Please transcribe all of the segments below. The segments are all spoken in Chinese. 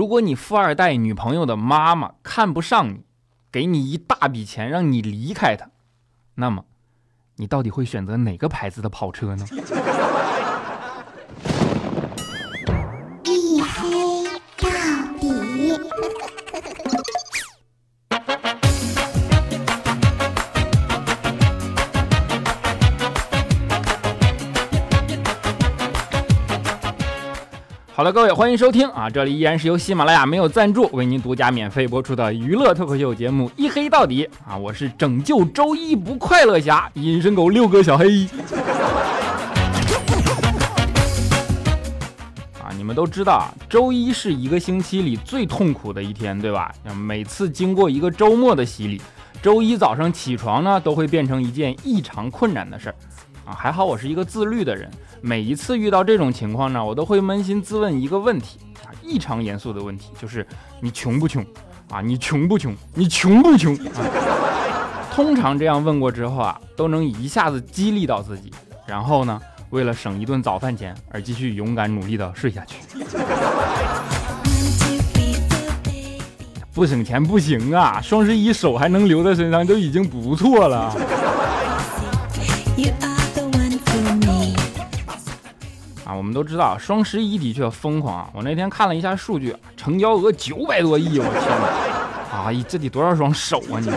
如果你富二代女朋友的妈妈看不上你，给你一大笔钱让你离开她，那么你到底会选择哪个牌子的跑车呢？好了，各位，欢迎收听啊！这里依然是由喜马拉雅没有赞助为您独家免费播出的娱乐脱口秀节目《一黑到底》啊！我是拯救周一不快乐侠隐身狗六哥小黑。啊，你们都知道啊，周一是一个星期里最痛苦的一天，对吧？每次经过一个周末的洗礼，周一早上起床呢，都会变成一件异常困难的事儿。啊，还好我是一个自律的人。每一次遇到这种情况呢，我都会扪心自问一个问题啊，异常严肃的问题，就是你穷不穷啊？你穷不穷？你穷不穷？啊、通常这样问过之后啊，都能一下子激励到自己，然后呢，为了省一顿早饭钱而继续勇敢努力的睡下去。不省钱不行啊！双十一手还能留在身上就已经不错了。我们都知道双十一的确疯狂啊！我那天看了一下数据，成交额九百多亿，我天哪！啊，这得多少双手啊！你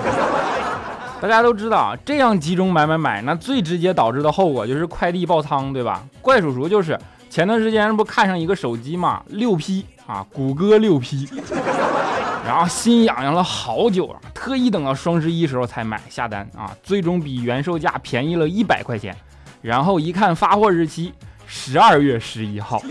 大家都知道，这样集中买买买，那最直接导致的后果就是快递爆仓，对吧？怪叔叔就是前段时间不看上一个手机嘛，六 P 啊，谷歌六 P，然后心痒痒了好久啊，特意等到双十一时候才买下单啊，最终比原售价便宜了一百块钱，然后一看发货日期。十二月十一号，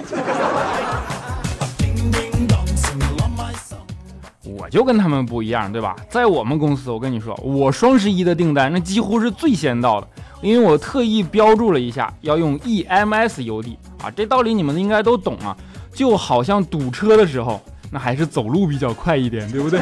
我就跟他们不一样，对吧？在我们公司，我跟你说，我双十一的订单那几乎是最先到的，因为我特意标注了一下要用 EMS 邮递啊，这道理你们应该都懂啊。就好像堵车的时候，那还是走路比较快一点，对不对？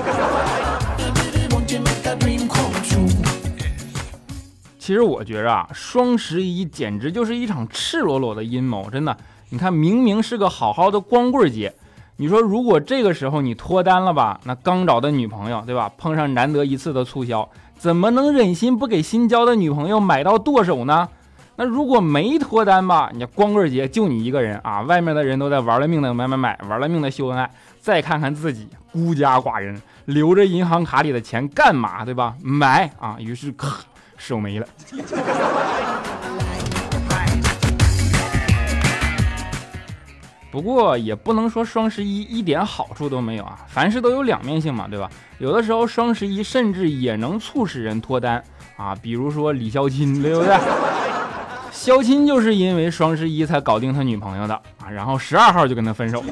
其实我觉着啊，双十一简直就是一场赤裸裸的阴谋，真的。你看，明明是个好好的光棍节，你说如果这个时候你脱单了吧，那刚找的女朋友，对吧？碰上难得一次的促销，怎么能忍心不给新交的女朋友买到剁手呢？那如果没脱单吧，你光棍节就你一个人啊，外面的人都在玩了命的买买买，玩了命的秀恩爱，再看看自己孤家寡人，留着银行卡里的钱干嘛，对吧？买啊，于是咔。手没了，不过也不能说双十一一点好处都没有啊，凡事都有两面性嘛，对吧？有的时候双十一甚至也能促使人脱单啊，比如说李肖钦，对不对？肖钦就是因为双十一才搞定他女朋友的啊，然后十二号就跟他分手。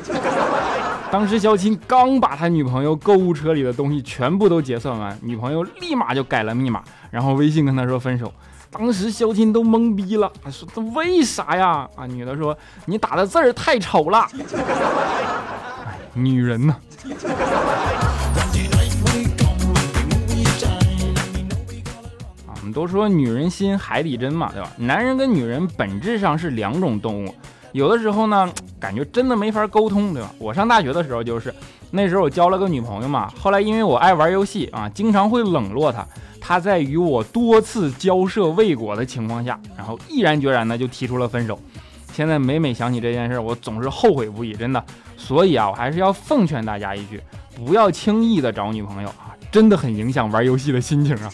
当时肖钦刚把他女朋友购物车里的东西全部都结算完，女朋友立马就改了密码，然后微信跟他说分手。当时肖钦都懵逼了，说这为啥呀？啊，女的说你打的字儿太丑了。哎，女人呐。啊，我们都说女人心海底针嘛，对吧？男人跟女人本质上是两种动物。有的时候呢，感觉真的没法沟通，对吧？我上大学的时候就是，那时候我交了个女朋友嘛，后来因为我爱玩游戏啊，经常会冷落她。她在与我多次交涉未果的情况下，然后毅然决然的就提出了分手。现在每每想起这件事，我总是后悔不已，真的。所以啊，我还是要奉劝大家一句，不要轻易的找女朋友啊，真的很影响玩游戏的心情啊。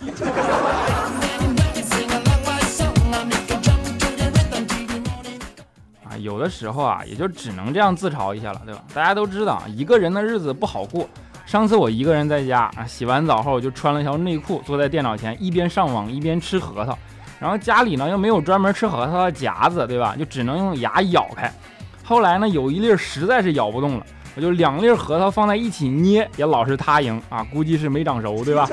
有的时候啊，也就只能这样自嘲一下了，对吧？大家都知道，一个人的日子不好过。上次我一个人在家啊，洗完澡后我就穿了条内裤，坐在电脑前一边上网一边吃核桃。然后家里呢又没有专门吃核桃的夹子，对吧？就只能用牙咬开。后来呢，有一粒实在是咬不动了，我就两粒核桃放在一起捏，也老是他赢啊，估计是没长熟，对吧？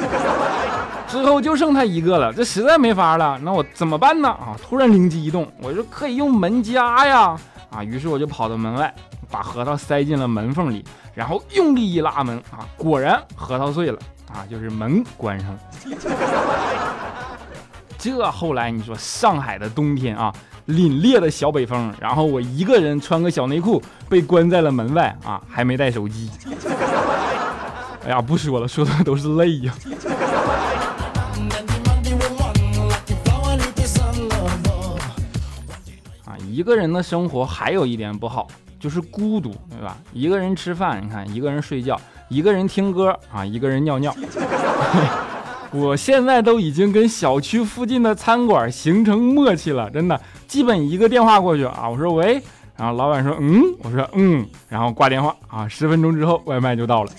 之后就剩他一个了，这实在没法了，那我怎么办呢？啊！突然灵机一动，我说可以用门夹呀！啊，于是我就跑到门外，把核桃塞进了门缝里，然后用力一拉门，啊，果然核桃碎了，啊，就是门关上了。这后来你说上海的冬天啊，凛冽的小北风，然后我一个人穿个小内裤被关在了门外，啊，还没带手机。哎呀，不说了，说的都是泪呀。一个人的生活还有一点不好，就是孤独，对吧？一个人吃饭，你看，一个人睡觉，一个人听歌啊，一个人尿尿。我现在都已经跟小区附近的餐馆形成默契了，真的，基本一个电话过去啊，我说喂，然后老板说嗯，我说嗯，然后挂电话啊，十分钟之后外卖就到了。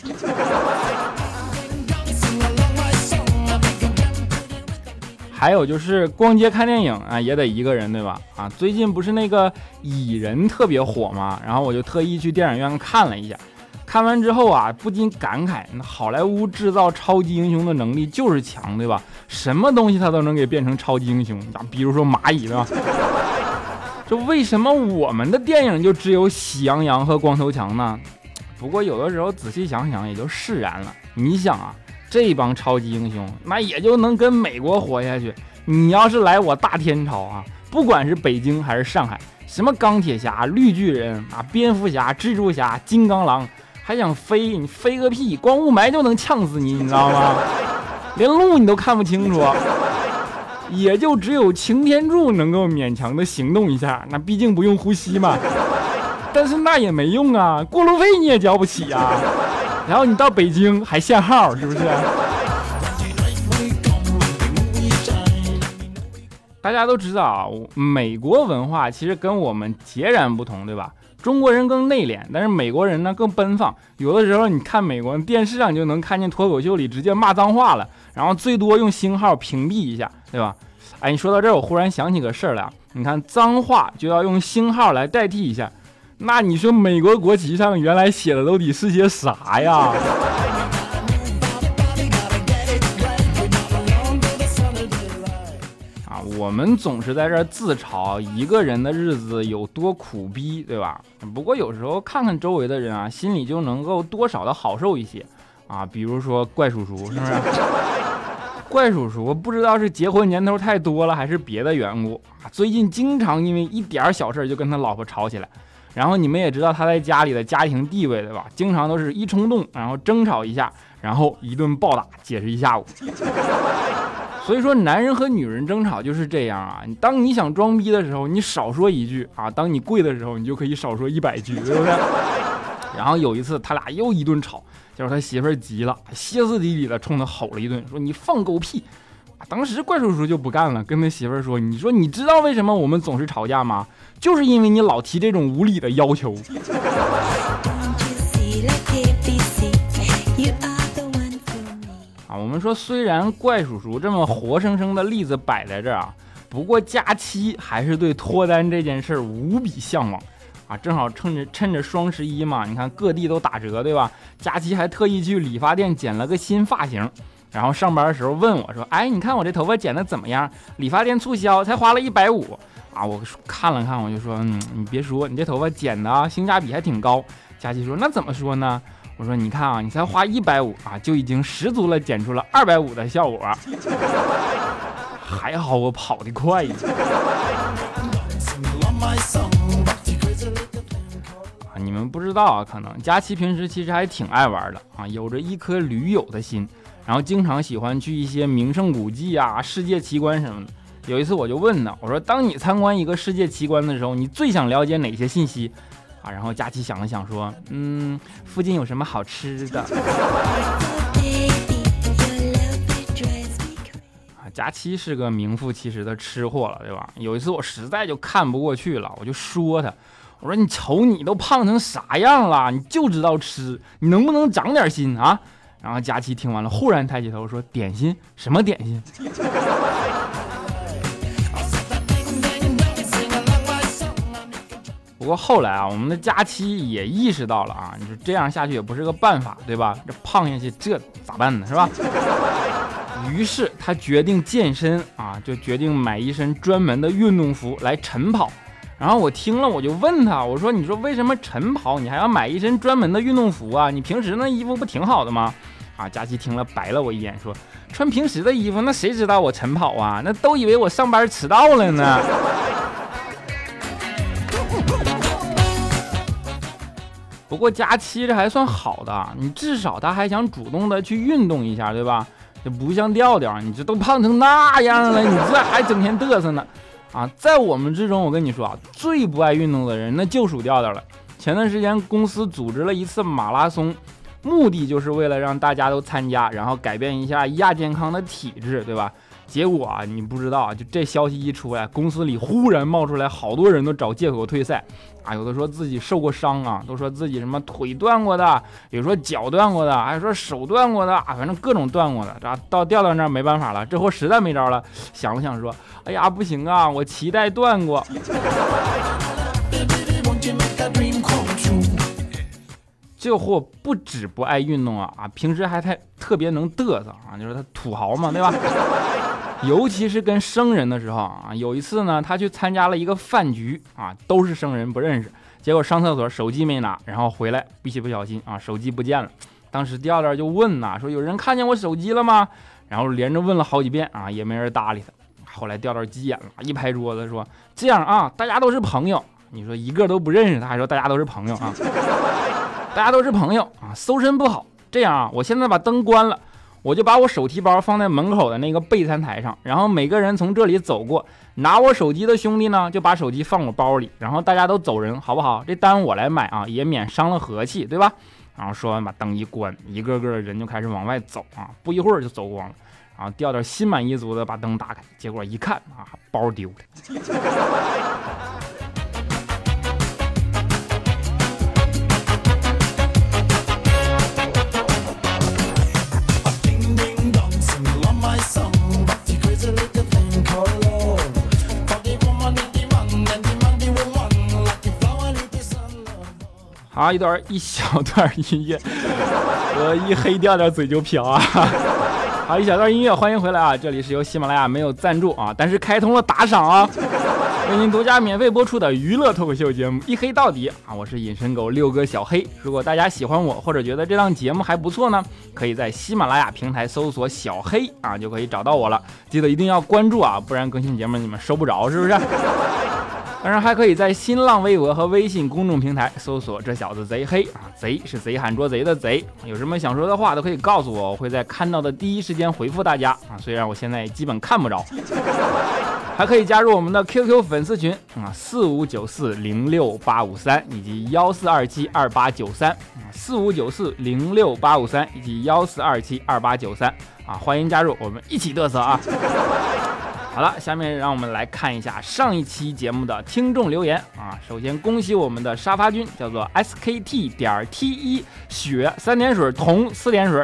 还有就是逛街看电影啊，也得一个人，对吧？啊，最近不是那个蚁人特别火吗？然后我就特意去电影院看了一下，看完之后啊，不禁感慨，那好莱坞制造超级英雄的能力就是强，对吧？什么东西他都能给变成超级英雄，啊，比如说蚂蚁，对吧？这为什么我们的电影就只有喜羊羊和光头强呢？不过有的时候仔细想想也就释然了。你想啊。这帮超级英雄，那也就能跟美国活下去。你要是来我大天朝啊，不管是北京还是上海，什么钢铁侠、绿巨人啊、蝙蝠侠、蜘蛛侠、金刚狼，还想飞？你飞个屁！光雾霾就能呛死你，你知道吗？连路你都看不清楚，也就只有擎天柱能够勉强的行动一下，那毕竟不用呼吸嘛。但是那也没用啊，过路费你也交不起呀。然后你到北京还限号，是不是？大家都知道啊，美国文化其实跟我们截然不同，对吧？中国人更内敛，但是美国人呢更奔放。有的时候你看美国电视上就能看见脱口秀里直接骂脏话了，然后最多用星号屏蔽一下，对吧？哎，你说到这儿，我忽然想起个事儿来，你看脏话就要用星号来代替一下。那你说美国国旗上原来写的都得是些啥呀？啊，我们总是在这自嘲一个人的日子有多苦逼，对吧？不过有时候看看周围的人啊，心里就能够多少的好受一些啊。比如说怪叔叔，是不是？怪叔叔不知道是结婚年头太多了，还是别的缘故啊，最近经常因为一点小事就跟他老婆吵起来。然后你们也知道他在家里的家庭地位，对吧？经常都是一冲动，然后争吵一下，然后一顿暴打，解释一下午。所以说，男人和女人争吵就是这样啊。当你想装逼的时候，你少说一句啊；当你跪的时候，你就可以少说一百句，对不对？然后有一次，他俩又一顿吵，结果他媳妇儿急了，歇斯底里的冲他吼了一顿，说：“你放狗屁！”当时怪叔叔就不干了，跟他媳妇儿说：“你说你知道为什么我们总是吵架吗？就是因为你老提这种无理的要求。”啊，我们说虽然怪叔叔这么活生生的例子摆在这儿啊，不过佳期还是对脱单这件事儿无比向往啊。正好趁着趁着双十一嘛，你看各地都打折，对吧？佳期还特意去理发店剪了个新发型。然后上班的时候问我说：“哎，你看我这头发剪的怎么样？理发店促销才花了一百五啊！”我看了看，我就说：“嗯，你别说，你这头发剪的，性价比还挺高。”佳琪说：“那怎么说呢？”我说：“你看啊，你才花一百五啊，就已经十足了剪出了二百五的效果。还好我跑得快呀。”啊，你你们不知道啊，可能佳琪平时其实还挺爱玩的啊，有着一颗驴友的心。然后经常喜欢去一些名胜古迹啊、世界奇观什么的。有一次我就问呢，我说：“当你参观一个世界奇观的时候，你最想了解哪些信息？”啊，然后佳琪想了想说：“嗯，附近有什么好吃的？”啊，佳琪是个名副其实的吃货了，对吧？有一次我实在就看不过去了，我就说他：“我说你瞅你都胖成啥样了，你就知道吃，你能不能长点心啊？”然后佳琪听完了，忽然抬起头说：“点心？什么点心？” 不过后来啊，我们的佳期也意识到了啊，你说这样下去也不是个办法，对吧？这胖下去这咋办呢？是吧？于是他决定健身啊，就决定买一身专门的运动服来晨跑。然后我听了，我就问他，我说：“你说为什么晨跑你还要买一身专门的运动服啊？你平时那衣服不挺好的吗？”啊，佳琪听了白了我一眼，说：“穿平时的衣服，那谁知道我晨跑啊？那都以为我上班迟到了呢。”不过佳期这还算好的，你至少他还想主动的去运动一下，对吧？这不像调调，你这都胖成那样了，你这还整天嘚瑟呢？啊，在我们之中，我跟你说啊，最不爱运动的人那就属调调了。前段时间公司组织了一次马拉松，目的就是为了让大家都参加，然后改变一下亚健康的体质，对吧？结果啊，你不知道，就这消息一出来，公司里忽然冒出来好多人都找借口退赛啊，有的说自己受过伤啊，都说自己什么腿断过的，有说脚断过的，还说手断过的啊，反正各种断过的。这到掉到那儿没办法了，这货实在没招了，想了想说，哎呀，不行啊，我脐带断过。这货不止不爱运动啊啊，平时还太特别能嘚瑟啊，就是他土豪嘛，对吧？尤其是跟生人的时候啊，有一次呢，他去参加了一个饭局啊，都是生人不认识，结果上厕所手机没拿，然后回来一不小心啊，手机不见了。当时调调就问呐，说有人看见我手机了吗？然后连着问了好几遍啊，也没人搭理他。后来调调急眼了，一拍桌子说：“这样啊，大家都是朋友，你说一个都不认识，他还说大家都是朋友啊，大家都是朋友啊，搜身不好。这样啊，我现在把灯关了。”我就把我手提包放在门口的那个备餐台上，然后每个人从这里走过，拿我手机的兄弟呢，就把手机放我包里，然后大家都走人，好不好？这单我来买啊，也免伤了和气，对吧？然后说完，把灯一关，一个个的人就开始往外走啊，不一会儿就走光了。然后调调心满意足的把灯打开，结果一看啊，包丢了。好，一段一小段音乐，我一黑掉点嘴就瓢啊！好，一小段音乐，欢迎回来啊！这里是由喜马拉雅没有赞助啊，但是开通了打赏啊，为您独家免费播出的娱乐脱口秀节目《一黑到底》啊！我是隐身狗六哥小黑。如果大家喜欢我，或者觉得这档节目还不错呢，可以在喜马拉雅平台搜索“小黑”啊，就可以找到我了。记得一定要关注啊，不然更新节目你们收不着，是不是？当然还可以在新浪微博和微信公众平台搜索“这小子贼黑”啊，贼是贼喊捉贼的贼。有什么想说的话都可以告诉我，我会在看到的第一时间回复大家啊。虽然我现在基本看不着。还可以加入我们的 QQ 粉丝群啊，四五九四零六八五三以及幺四二七二八九三啊，四五九四零六八五三以及幺四二七二八九三啊，欢迎加入，我们一起嘚瑟啊。好了，下面让我们来看一下上一期节目的听众留言啊。首先恭喜我们的沙发君，叫做 SKT 点 T 一雪三点水铜四点水。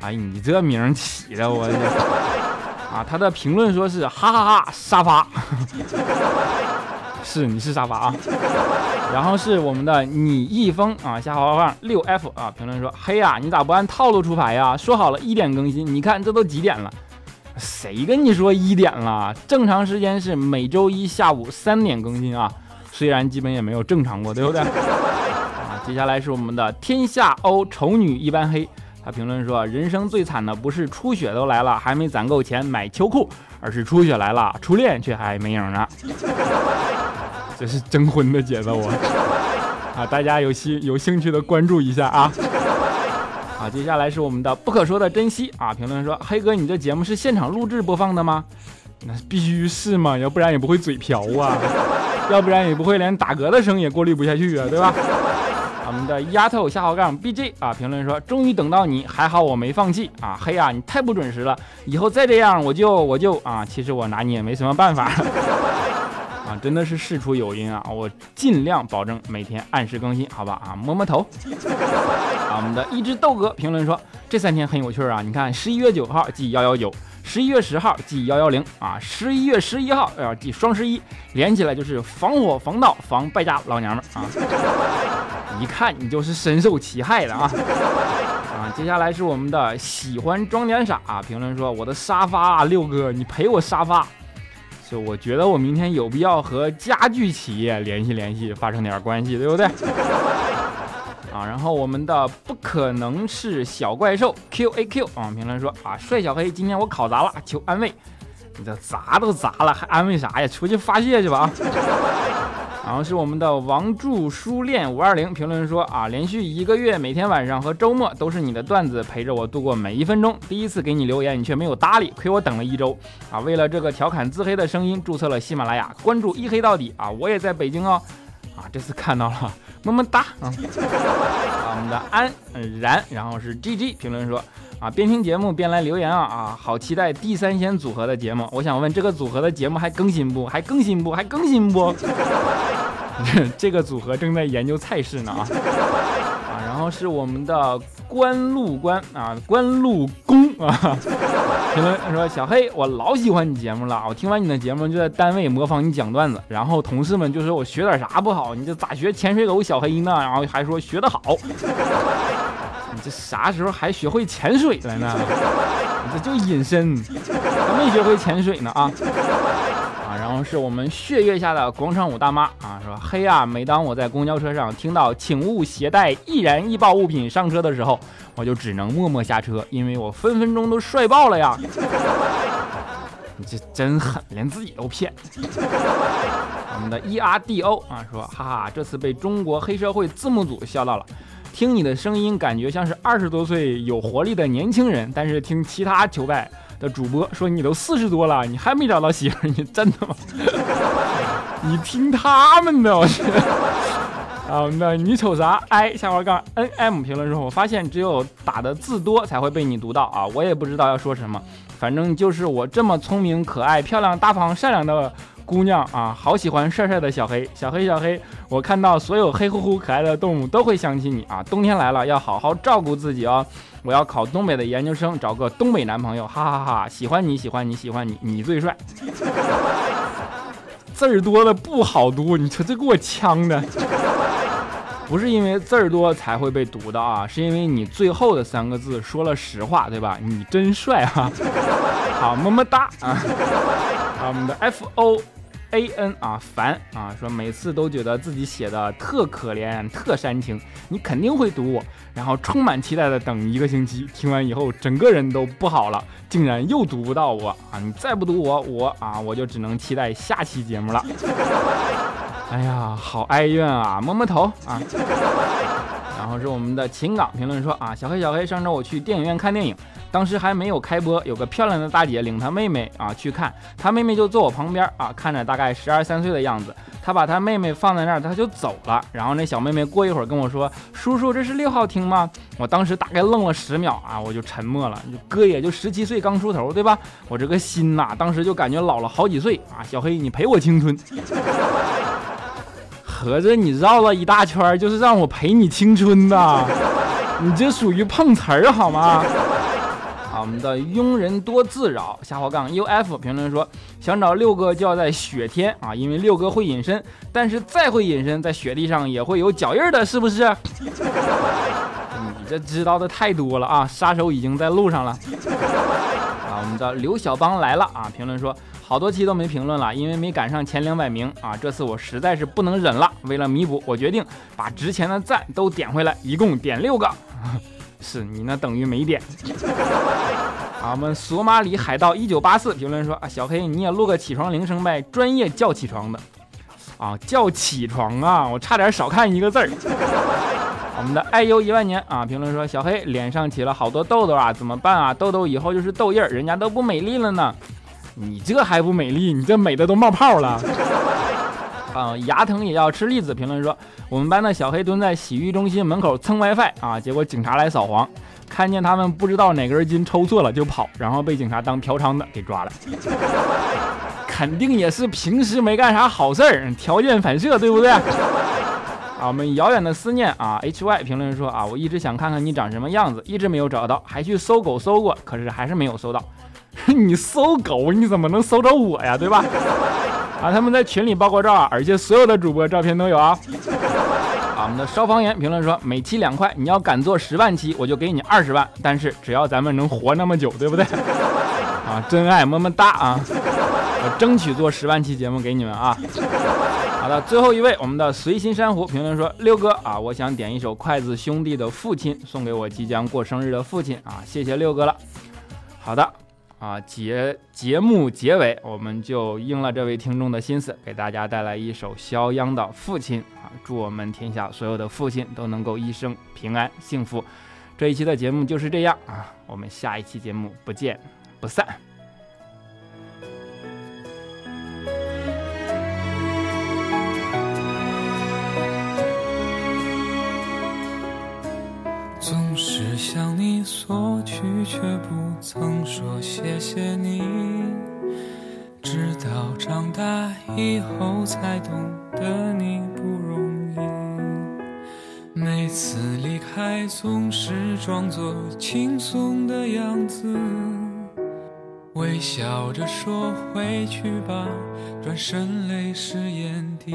哎，你这名起的我啊，他的评论说是哈哈哈沙发，是你是沙发啊。然后是我们的你一峰啊，下滑号六 F 啊，评论说嘿呀，你咋不按套路出牌呀？说好了一点更新，你看这都几点了？谁跟你说一点了？正常时间是每周一下午三点更新啊，虽然基本也没有正常过，对不对？啊，接下来是我们的天下欧丑女一般黑，他评论说：人生最惨的不是初雪都来了还没攒够钱买秋裤，而是初雪来了初恋却还没影呢。这是征婚的节奏啊！啊，大家有兴有兴趣的关注一下啊。啊，接下来是我们的不可说的珍惜啊！评论说，黑哥，你这节目是现场录制播放的吗？那必须是嘛，要不然也不会嘴瓢啊，要不然也不会连打嗝的声也过滤不下去啊，对吧？我们的丫头下号杠 BJ 啊，评论说，终于等到你，还好我没放弃啊！黑啊，你太不准时了，以后再这样我就我就啊，其实我拿你也没什么办法。啊，真的是事出有因啊！我尽量保证每天按时更新，好吧？啊，摸摸头。啊，我们的一只豆哥评论说，这三天很有趣啊！你看，十一月九号记幺幺九，十一月十号记幺幺零啊，十一月十一号要记双十一，连起来就是防火防盗防败家老娘们啊！一看你就是深受其害的啊！啊，接下来是我们的喜欢装点傻啊评论说，我的沙发六哥，你赔我沙发。就我觉得我明天有必要和家具企业联系联系，发生点关系，对不对？啊，然后我们的不可能是小怪兽 Q A Q 啊，评论说啊，帅小黑，今天我考砸了，求安慰。你这砸都砸了，还安慰啥呀？出去发泄去吧啊！然后是我们的王祝书恋五二零评论说啊，连续一个月每天晚上和周末都是你的段子陪着我度过每一分钟。第一次给你留言，你却没有搭理，亏我等了一周啊！为了这个调侃自黑的声音，注册了喜马拉雅，关注一黑到底啊！我也在北京哦，啊，这次看到了，么么哒啊！我们的安然，然后是 G G 评论说。啊，边听节目边来留言啊啊，好期待地三鲜组合的节目。我想问，这个组合的节目还更新不？还更新不？还更新不？这个组合正在研究菜式呢啊，是我们的关路关啊，关路公啊，评论说小黑，我老喜欢你节目了，我听完你的节目就在单位模仿你讲段子，然后同事们就说我学点啥不好，你这咋学潜水狗小黑呢？然后还说学得好。你这啥时候还学会潜水了呢？你这就隐身，还没学会潜水呢啊！啊，然后是我们血月下的广场舞大妈啊，说黑啊，每当我在公交车上听到请勿携带易燃易爆物品上车的时候，我就只能默默下车，因为我分分钟都帅爆了呀！你这真狠，连自己都骗。我们的 E R D O 啊，说哈哈，这次被中国黑社会字幕组笑到了。听你的声音，感觉像是二十多岁有活力的年轻人，但是听其他球拜的主播说你都四十多了，你还没找到媳妇，你真的吗？你听他们的，我去。啊，那你瞅啥哎下滑杠 n m 评论之后，我发现只有打的字多才会被你读到啊，我也不知道要说什么，反正就是我这么聪明、可爱、漂亮、大方、善良的。姑娘啊，好喜欢帅帅的小黑，小黑小黑，我看到所有黑乎乎可爱的动物都会想起你啊！冬天来了，要好好照顾自己哦。我要考东北的研究生，找个东北男朋友，哈哈哈！喜欢你喜欢你喜欢你，你最帅。字儿多的不好读，你说这给我呛的。不是因为字儿多才会被读的啊，是因为你最后的三个字说了实话，对吧？你真帅哈！好，么么哒啊！好，我们的 F O。A n 啊烦啊说每次都觉得自己写的特可怜特煽情，你肯定会读我，然后充满期待的等一个星期，听完以后整个人都不好了，竟然又读不到我啊！你再不读我，我啊我就只能期待下期节目了。哎呀，好哀怨啊，摸摸头啊。然后是我们的情感评论说啊，小黑小黑，上周我去电影院看电影。当时还没有开播，有个漂亮的大姐领她妹妹啊去看，她妹妹就坐我旁边啊，看着大概十二三岁的样子。她把她妹妹放在那儿，她就走了。然后那小妹妹过一会儿跟我说：“叔叔，这是六号厅吗？”我当时大概愣了十秒啊，我就沉默了。哥也就十七岁刚出头，对吧？我这个心呐，当时就感觉老了好几岁啊。小黑，你陪我青春，合着你绕了一大圈，就是让我陪你青春呐，你这属于碰瓷儿好吗？我们的庸人多自扰下滑杠 uf 评论说，想找六哥就要在雪天啊，因为六哥会隐身，但是再会隐身，在雪地上也会有脚印的，是不是？你这知道的太多了啊！杀手已经在路上了。啊，我们的刘小邦来了啊！评论说，好多期都没评论了，因为没赶上前两百名啊。这次我实在是不能忍了，为了弥补，我决定把值钱的赞都点回来，一共点六个。是你那等于没点。啊，我们索马里海盗一九八四评论说啊，小黑你也录个起床铃声呗，专业叫起床的。啊，叫起床啊，我差点少看一个字儿。我们的爱优一万年啊，评论说小黑脸上起了好多痘痘啊，怎么办啊？痘痘以后就是痘印儿，人家都不美丽了呢。你这还不美丽？你这美的都冒泡了。啊，牙疼也要吃栗子。评论说，我们班的小黑蹲在洗浴中心门口蹭 WiFi 啊，结果警察来扫黄，看见他们不知道哪根筋抽错了就跑，然后被警察当嫖娼的给抓了。肯定也是平时没干啥好事儿，条件反射，对不对？啊，我们遥远的思念啊，HY 评论说啊，我一直想看看你长什么样子，一直没有找到，还去搜狗搜过，可是还是没有搜到。你搜狗，你怎么能搜着我呀？对吧？啊，他们在群里爆过照啊，而且所有的主播照片都有啊。啊，我们的消防员评论说，每期两块，你要敢做十万期，我就给你二十万。但是只要咱们能活那么久，对不对？啊，真爱么么哒啊！我争取做十万期节目给你们啊。好的，最后一位，我们的随心珊瑚评论说，六哥啊，我想点一首筷子兄弟的父亲，送给我即将过生日的父亲啊，谢谢六哥了。好的。啊，节节目结尾，我们就应了这位听众的心思，给大家带来一首肖央的《父亲》啊，祝我们天下所有的父亲都能够一生平安幸福。这一期的节目就是这样啊，我们下一期节目不见不散。你索取，却不曾说谢谢你。直到长大以后，才懂得你不容易。每次离开，总是装作轻松的样子，微笑着说回去吧，转身泪湿眼底。